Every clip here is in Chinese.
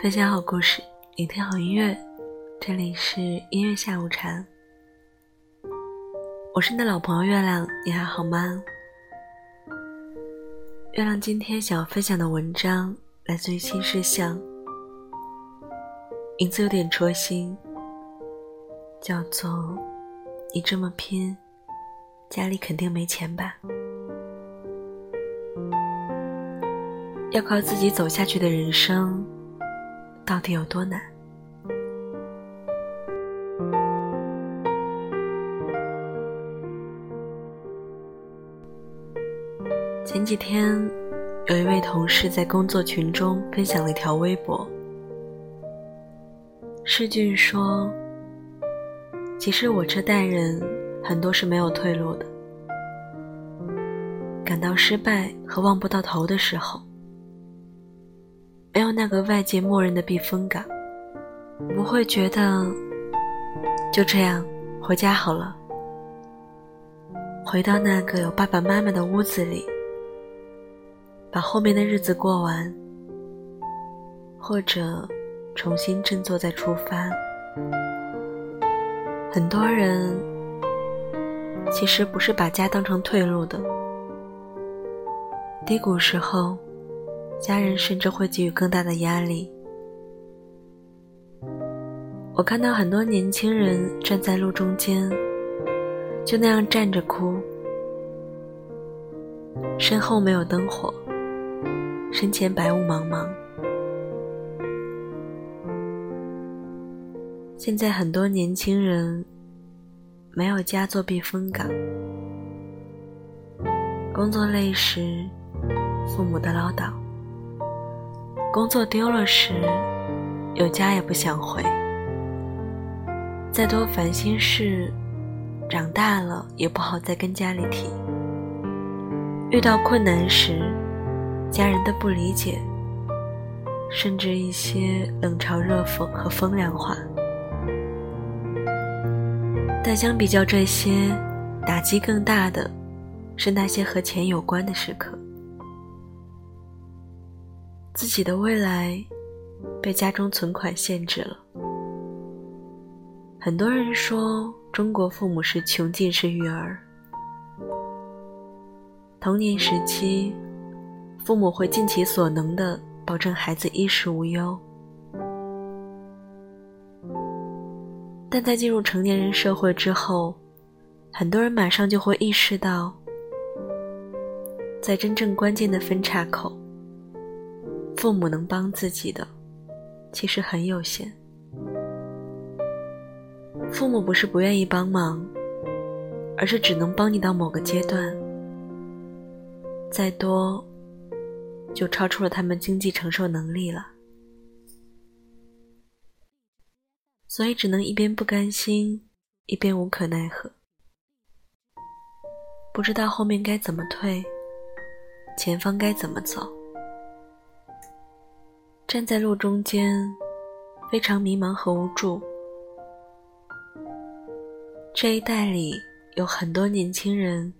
分享好故事，聆听好音乐，这里是音乐下午茶。我是你的老朋友月亮，你还好吗？月亮今天想要分享的文章来自于新事项，名字有点戳心，叫做《你这么拼，家里肯定没钱吧》。要靠自己走下去的人生，到底有多难？前几天，有一位同事在工作群中分享了一条微博。世俊说：“其实我这代人很多是没有退路的，感到失败和望不到头的时候。”没有那个外界默认的避风港，不会觉得就这样回家好了，回到那个有爸爸妈妈的屋子里，把后面的日子过完，或者重新振作再出发。很多人其实不是把家当成退路的，低谷时候。家人甚至会给予更大的压力。我看到很多年轻人站在路中间，就那样站着哭，身后没有灯火，身前白雾茫茫。现在很多年轻人没有家做避风港，工作累时，父母的唠叨。工作丢了时，有家也不想回。再多烦心事，长大了也不好再跟家里提。遇到困难时，家人的不理解，甚至一些冷嘲热讽和风凉话。但相比较这些，打击更大的，是那些和钱有关的时刻。自己的未来被家中存款限制了。很多人说中国父母是穷尽式育儿，童年时期，父母会尽其所能的保证孩子衣食无忧，但在进入成年人社会之后，很多人马上就会意识到，在真正关键的分岔口。父母能帮自己的，其实很有限。父母不是不愿意帮忙，而是只能帮你到某个阶段，再多，就超出了他们经济承受能力了。所以只能一边不甘心，一边无可奈何，不知道后面该怎么退，前方该怎么走。站在路中间，非常迷茫和无助。这一代里有很多年轻人，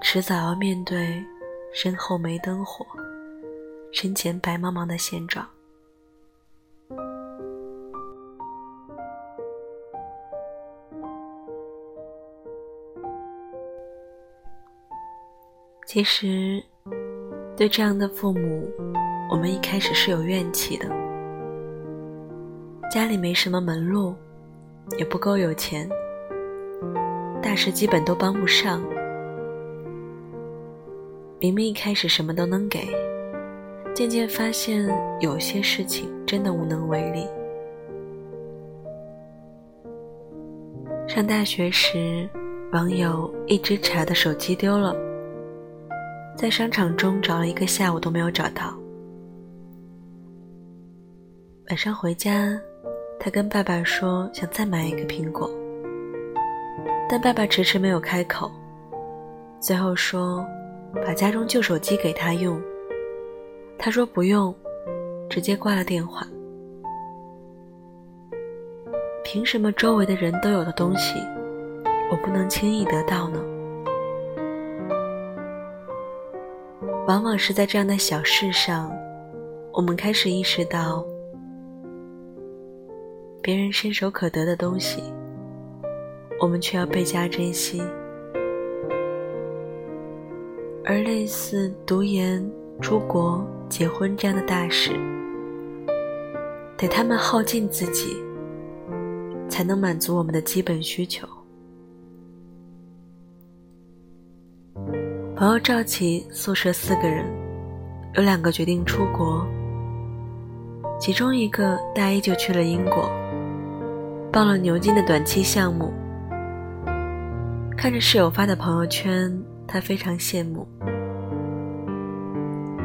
迟早要面对身后没灯火、身前白茫茫的现状。其实，对这样的父母。我们一开始是有怨气的，家里没什么门路，也不够有钱，大事基本都帮不上。明明一开始什么都能给，渐渐发现有些事情真的无能为力。上大学时，网友一只茶的手机丢了，在商场中找了一个下午都没有找到。晚上回家，他跟爸爸说想再买一个苹果，但爸爸迟迟没有开口，最后说把家中旧手机给他用。他说不用，直接挂了电话。凭什么周围的人都有的东西，我不能轻易得到呢？往往是在这样的小事上。我们开始意识到，别人伸手可得的东西，我们却要倍加珍惜。而类似读研、出国、结婚这样的大事，得他们耗尽自己，才能满足我们的基本需求。朋友赵琪宿舍四个人，有两个决定出国，其中一个大一就去了英国，报了牛津的短期项目。看着室友发的朋友圈。他非常羡慕。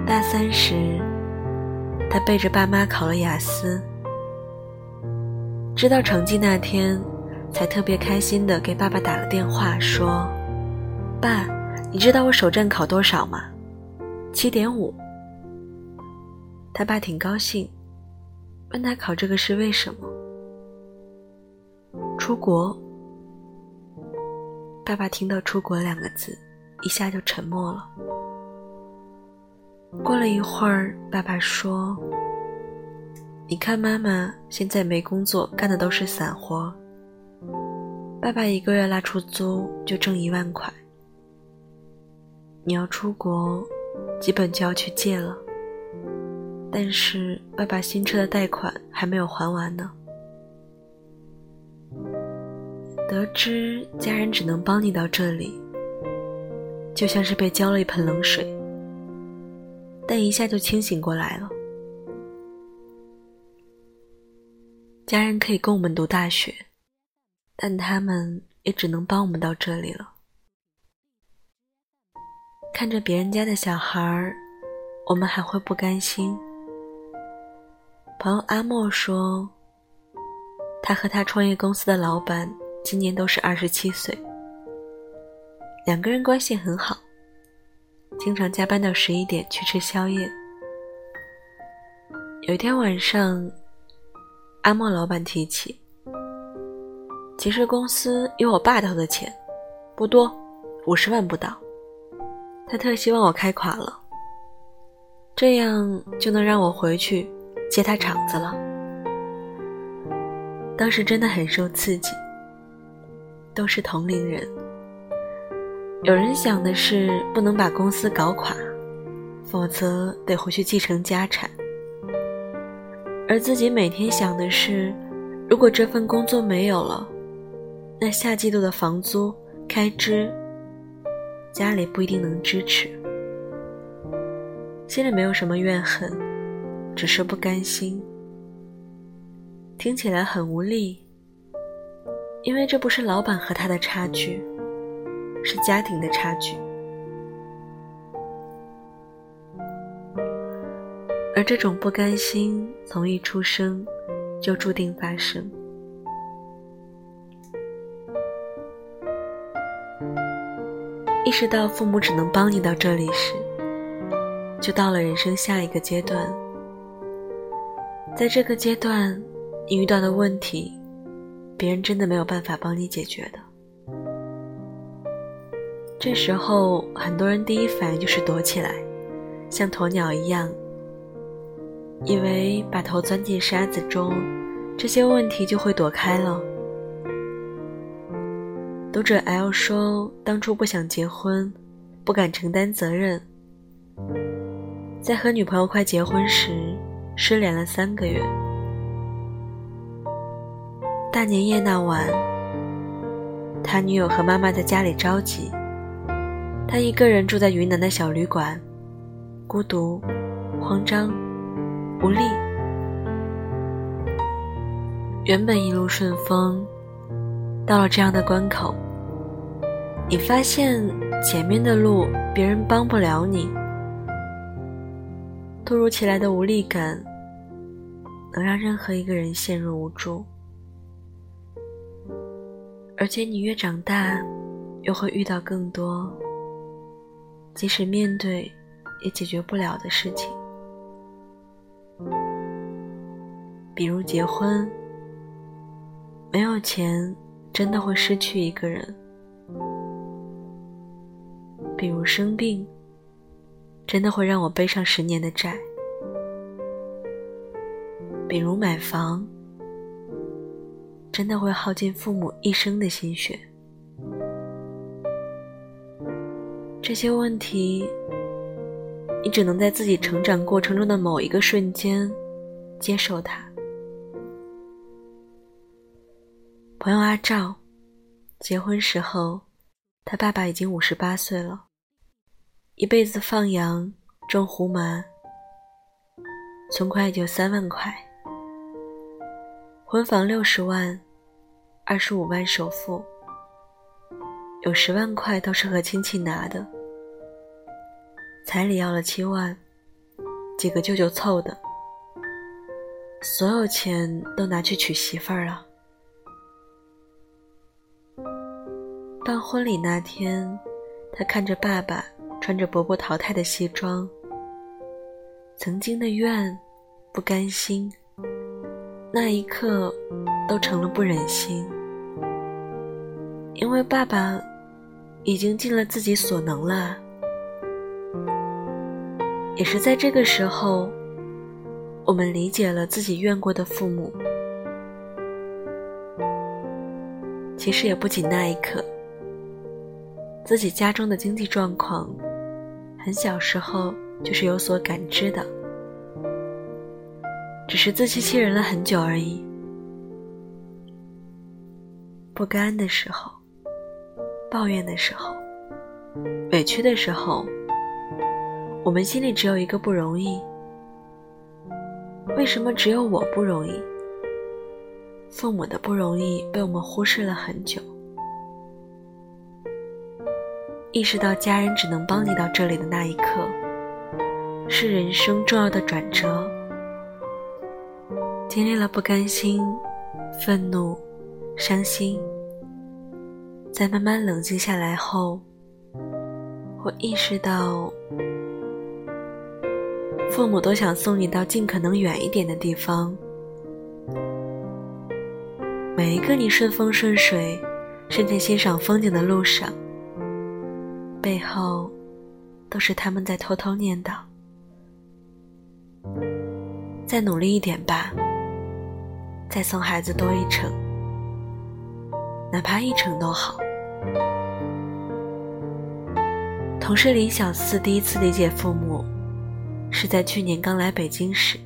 大三时，他背着爸妈考了雅思，知道成绩那天，才特别开心的给爸爸打了电话，说：“爸，你知道我首战考多少吗？七点五。”他爸挺高兴，问他考这个是为什么？出国。爸爸听到“出国”两个字。一下就沉默了。过了一会儿，爸爸说：“你看，妈妈现在没工作，干的都是散活。爸爸一个月拉出租就挣一万块。你要出国，基本就要去借了。但是爸爸新车的贷款还没有还完呢。”得知家人只能帮你到这里。就像是被浇了一盆冷水，但一下就清醒过来了。家人可以供我们读大学，但他们也只能帮我们到这里了。看着别人家的小孩，我们还会不甘心。朋友阿莫说，他和他创业公司的老板今年都是二十七岁。两个人关系很好，经常加班到十一点去吃宵夜。有一天晚上，阿莫老板提起，其实公司有我爸投的钱，不多，五十万不到。他特希望我开垮了，这样就能让我回去接他场子了。当时真的很受刺激，都是同龄人。有人想的是不能把公司搞垮，否则得回去继承家产；而自己每天想的是，如果这份工作没有了，那下季度的房租开支，家里不一定能支持。心里没有什么怨恨，只是不甘心。听起来很无力，因为这不是老板和他的差距。是家庭的差距，而这种不甘心从一出生就注定发生。意识到父母只能帮你到这里时，就到了人生下一个阶段。在这个阶段，你遇到的问题，别人真的没有办法帮你解决的。这时候，很多人第一反应就是躲起来，像鸵鸟一样，以为把头钻进沙子中，这些问题就会躲开了。读者 L 说，当初不想结婚，不敢承担责任，在和女朋友快结婚时，失联了三个月。大年夜那晚，他女友和妈妈在家里着急。他一个人住在云南的小旅馆，孤独、慌张、无力。原本一路顺风，到了这样的关口，你发现前面的路别人帮不了你。突如其来的无力感，能让任何一个人陷入无助。而且你越长大，又会遇到更多。即使面对，也解决不了的事情，比如结婚，没有钱真的会失去一个人；比如生病，真的会让我背上十年的债；比如买房，真的会耗尽父母一生的心血。这些问题，你只能在自己成长过程中的某一个瞬间接受它。朋友阿赵，结婚时候，他爸爸已经五十八岁了，一辈子放羊种胡麻，存款也就三万块。婚房六十万，二十五万首付。有十万块都是和亲戚拿的，彩礼要了七万，几个舅舅凑的，所有钱都拿去娶媳妇儿了。办婚礼那天，他看着爸爸穿着伯伯淘汰的西装，曾经的怨、不甘心，那一刻都成了不忍心，因为爸爸。已经尽了自己所能了，也是在这个时候，我们理解了自己怨过的父母。其实也不仅那一刻，自己家中的经济状况，很小时候就是有所感知的，只是自欺欺人了很久而已。不甘的时候。抱怨的时候，委屈的时候，我们心里只有一个不容易。为什么只有我不容易？父母的不容易被我们忽视了很久。意识到家人只能帮你到这里的那一刻，是人生重要的转折。经历了不甘心、愤怒、伤心。在慢慢冷静下来后，我意识到，父母都想送你到尽可能远一点的地方。每一个你顺风顺水，甚至欣赏风景的路上，背后都是他们在偷偷念叨：“再努力一点吧，再送孩子多一程。”哪怕一程都好。同事林小四第一次理解父母，是在去年刚来北京时。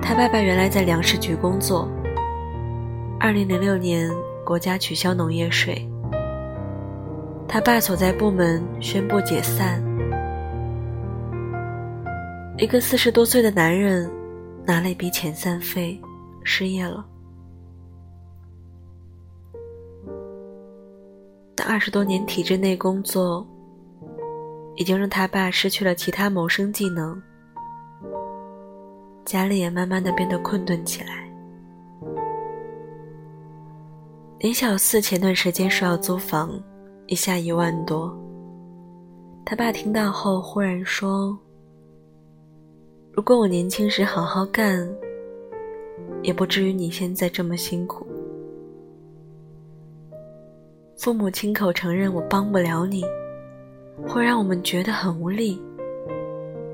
他爸爸原来在粮食局工作。二零零六年，国家取消农业税，他爸所在部门宣布解散。一个四十多岁的男人，拿了一笔遣散费，失业了。二十多年体制内工作，已经让他爸失去了其他谋生技能，家里也慢慢的变得困顿起来。林小四前段时间说要租房，一下一万多。他爸听到后忽然说：“如果我年轻时好好干，也不至于你现在这么辛苦。”父母亲口承认我帮不了你，会让我们觉得很无力。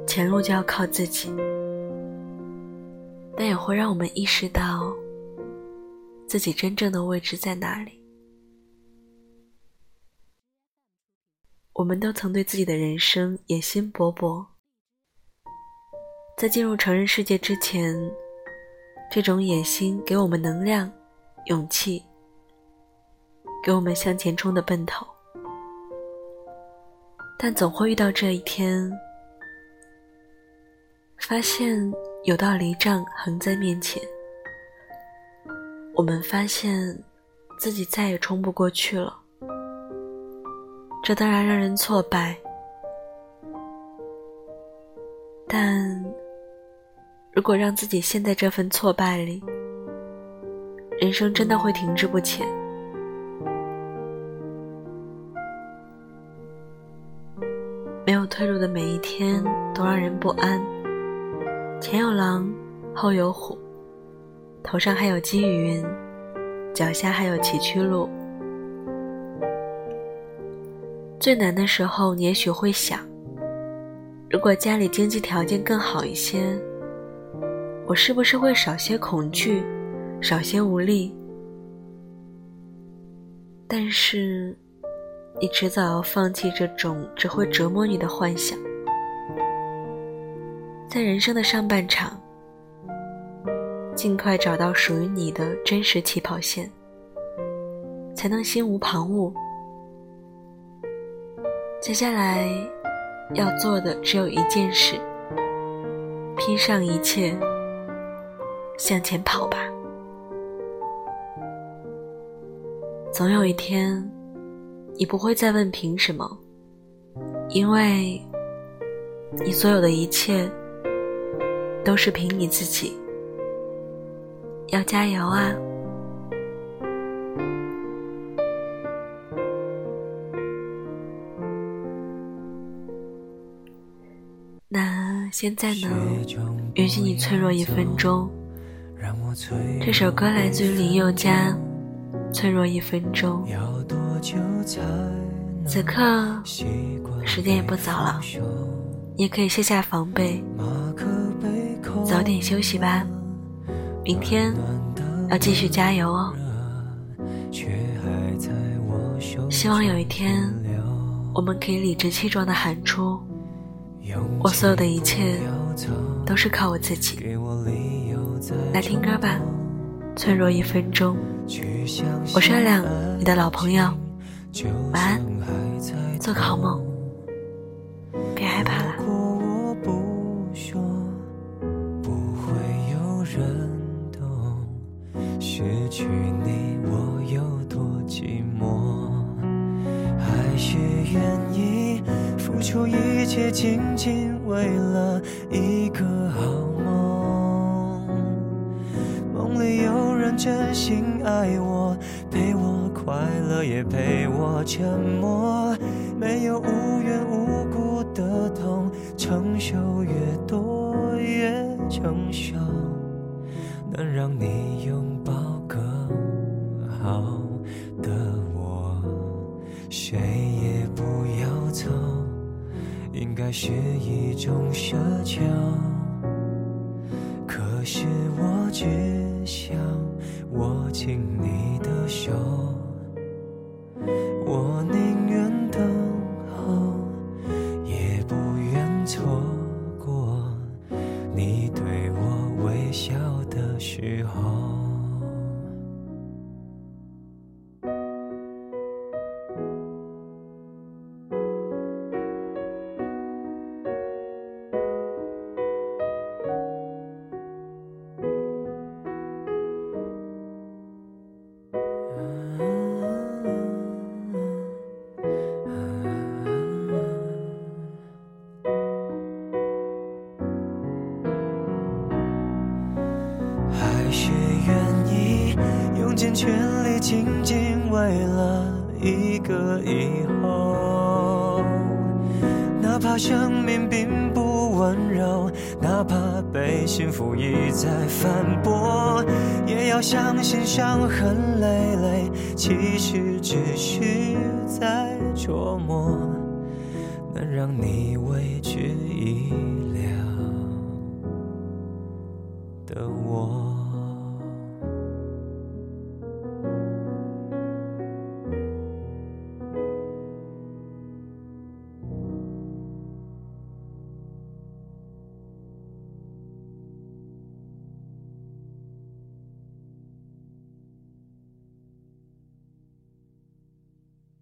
前路就要靠自己，但也会让我们意识到自己真正的位置在哪里。我们都曾对自己的人生野心勃勃，在进入成人世界之前，这种野心给我们能量、勇气。给我们向前冲的奔头，但总会遇到这一天，发现有道离障横在面前，我们发现自己再也冲不过去了。这当然让人挫败，但如果让自己陷在这份挫败里，人生真的会停滞不前。没有退路的每一天都让人不安。前有狼，后有虎，头上还有积雨云，脚下还有崎岖路。最难的时候，你也许会想：如果家里经济条件更好一些，我是不是会少些恐惧，少些无力？但是，你迟早要放弃这种只会折磨你的幻想。在人生的上半场，尽快找到属于你的真实起跑线，才能心无旁骛。接下来要做的只有一件事：拼上一切。向前跑吧，总有一天，你不会再问凭什么，因为你所有的一切都是凭你自己。要加油啊！那现在呢？允许你脆弱一分钟。这首歌来自于林宥嘉，《脆弱一分钟》。此刻时间也不早了，也可以卸下防备，早点休息吧。明天要继续加油哦！希望有一天，我们可以理直气壮地喊出：“我所有的一切都是靠我自己。”来听歌吧，脆弱一分钟。我是月亮，你的老朋友。晚安，做个好梦，别害怕了。失去你，我有多寂寞？还是愿意付出一切，仅仅为了沉默。没有无缘无故的痛，承受越多越成熟。能让你拥抱更好的我，谁也不要走，应该是一种奢求。可是我只想。握紧你幸福一再反驳，也要相信伤痕累累，其实只是在琢磨，能让你为之一了的我。